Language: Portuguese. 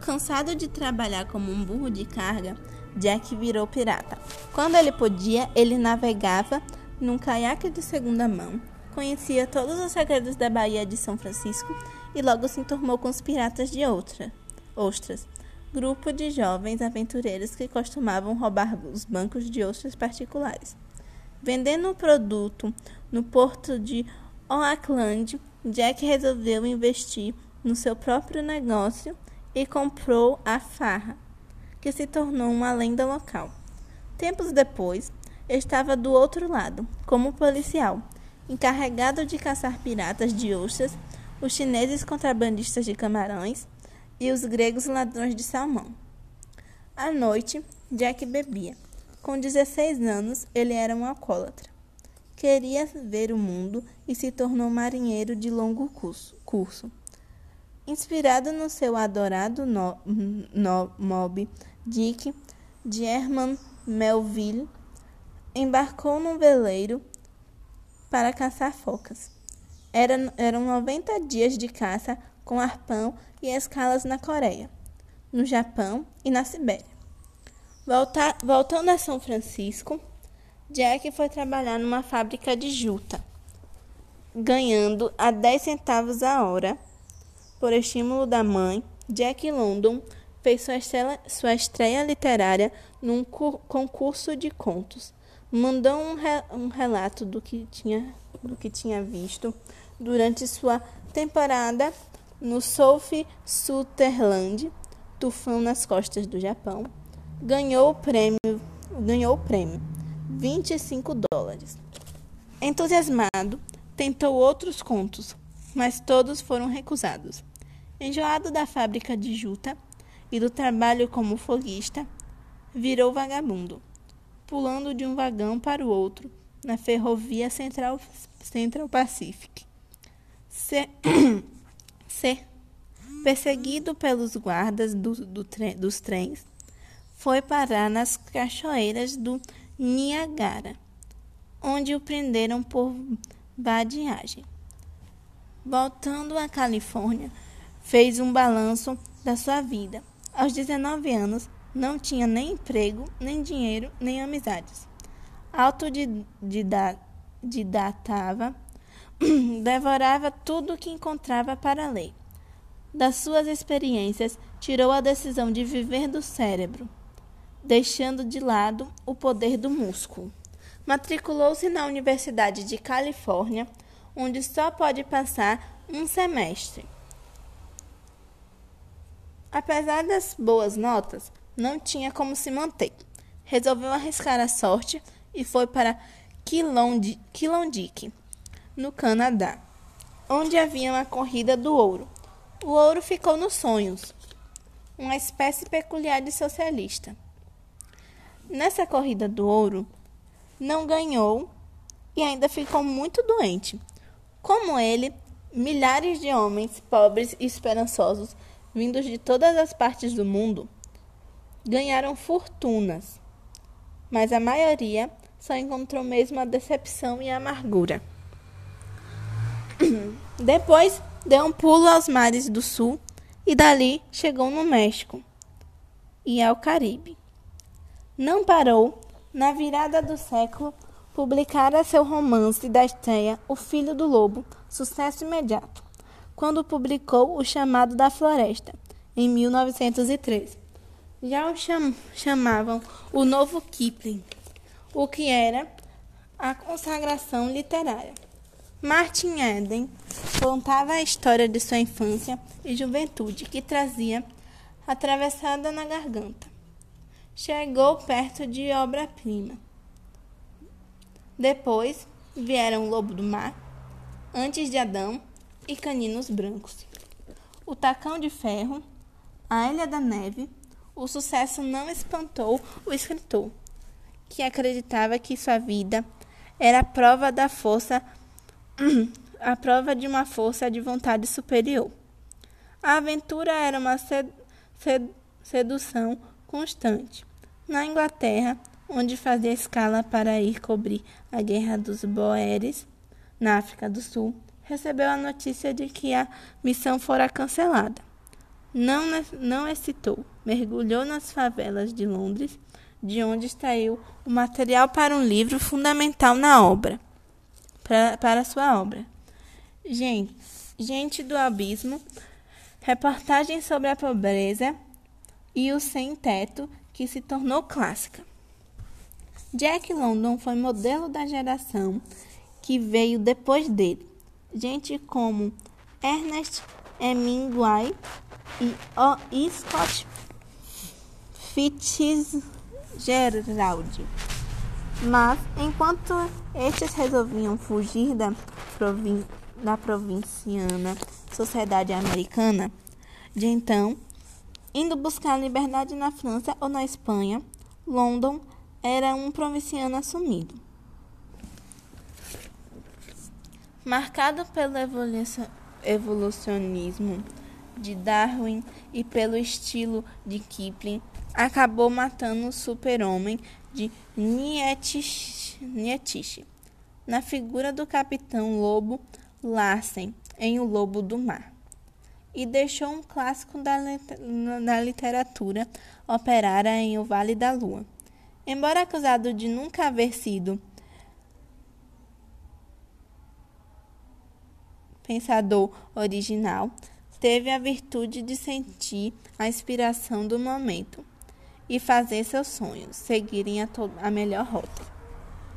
Cansado de trabalhar como um burro de carga, Jack virou pirata. Quando ele podia, ele navegava num caiaque de segunda mão, conhecia todos os segredos da Baía de São Francisco e logo se enturmou com os piratas de outra, ostras, grupo de jovens aventureiros que costumavam roubar os bancos de ostras particulares. Vendendo o produto no porto de Oakland, Jack resolveu investir no seu próprio negócio e comprou a farra, que se tornou uma lenda local. Tempos depois, estava do outro lado, como policial, encarregado de caçar piratas de ostras, os chineses contrabandistas de camarões e os gregos ladrões de salmão. À noite, Jack bebia. Com 16 anos, ele era um alcoólatra. Queria ver o mundo e se tornou marinheiro de longo curso. Inspirado no seu adorado no, no, Moby Dick de Herman Melville, embarcou num veleiro para caçar focas. Era, eram 90 dias de caça com arpão e escalas na Coreia, no Japão e na Sibéria. Volta, voltando a São Francisco, Jack foi trabalhar numa fábrica de juta, ganhando a 10 centavos a hora por estímulo da mãe, Jack London fez sua, estreia, sua estreia literária num concurso de contos. Mandou um, re, um relato do que, tinha, do que tinha visto durante sua temporada no South Sutherland, tufão nas costas do Japão. Ganhou o prêmio, ganhou o prêmio, 25 dólares. Entusiasmado, tentou outros contos, mas todos foram recusados. Enjoado da fábrica de juta e do trabalho como foguista, virou vagabundo, pulando de um vagão para o outro na ferrovia Central, Central Pacific. Se, se, perseguido pelos guardas do, do tre, dos trens, foi parar nas cachoeiras do Niagara, onde o prenderam por vadiagem. Voltando à Califórnia, fez um balanço da sua vida. Aos 19 anos, não tinha nem emprego, nem dinheiro, nem amizades. Autodidatava, devorava tudo o que encontrava para ler. Das suas experiências, tirou a decisão de viver do cérebro, deixando de lado o poder do músculo. Matriculou-se na Universidade de Califórnia, onde só pode passar um semestre. Apesar das boas notas, não tinha como se manter. Resolveu arriscar a sorte e foi para Quilondique, no Canadá, onde havia uma corrida do ouro. O ouro ficou nos sonhos, uma espécie peculiar de socialista. Nessa corrida do ouro, não ganhou e ainda ficou muito doente. Como ele, milhares de homens pobres e esperançosos vindos de todas as partes do mundo, ganharam fortunas, mas a maioria só encontrou mesmo a decepção e a amargura. Depois deu um pulo aos mares do sul e dali chegou no México e ao Caribe. Não parou, na virada do século, publicara seu romance da estreia O Filho do Lobo, sucesso imediato quando publicou O Chamado da Floresta, em 1903. Já o cham chamavam o novo Kipling, o que era a consagração literária. Martin Eden contava a história de sua infância e juventude que trazia atravessada na garganta. Chegou perto de obra-prima. Depois vieram o Lobo do Mar, antes de Adão, e caninos brancos. O tacão de ferro, a Ilha da Neve, o sucesso não espantou o escritor, que acreditava que sua vida era a prova da força, a prova de uma força de vontade superior. A aventura era uma sedução constante. Na Inglaterra, onde fazia escala para ir cobrir a Guerra dos Boeres, na África do Sul, recebeu a notícia de que a missão fora cancelada. Não, não hesitou, mergulhou nas favelas de Londres, de onde extraiu o material para um livro fundamental na obra, para, para sua obra. Gente, gente do abismo, reportagem sobre a pobreza e o sem-teto que se tornou clássica. Jack London foi modelo da geração que veio depois dele. Gente como Ernest Hemingway e o Scott Fitzgerald. Mas, enquanto estes resolviam fugir da, da provinciana sociedade americana de então, indo buscar liberdade na França ou na Espanha, London era um provinciano assumido. Marcado pelo evolucionismo de Darwin e pelo estilo de Kipling, acabou matando o super-homem de Nietzsche, na figura do capitão Lobo Larsen em O Lobo do Mar, e deixou um clássico da, literatura operária em O Vale da Lua. Embora acusado de nunca haver sido pensador original, teve a virtude de sentir a inspiração do momento e fazer seus sonhos seguirem a, a melhor rota.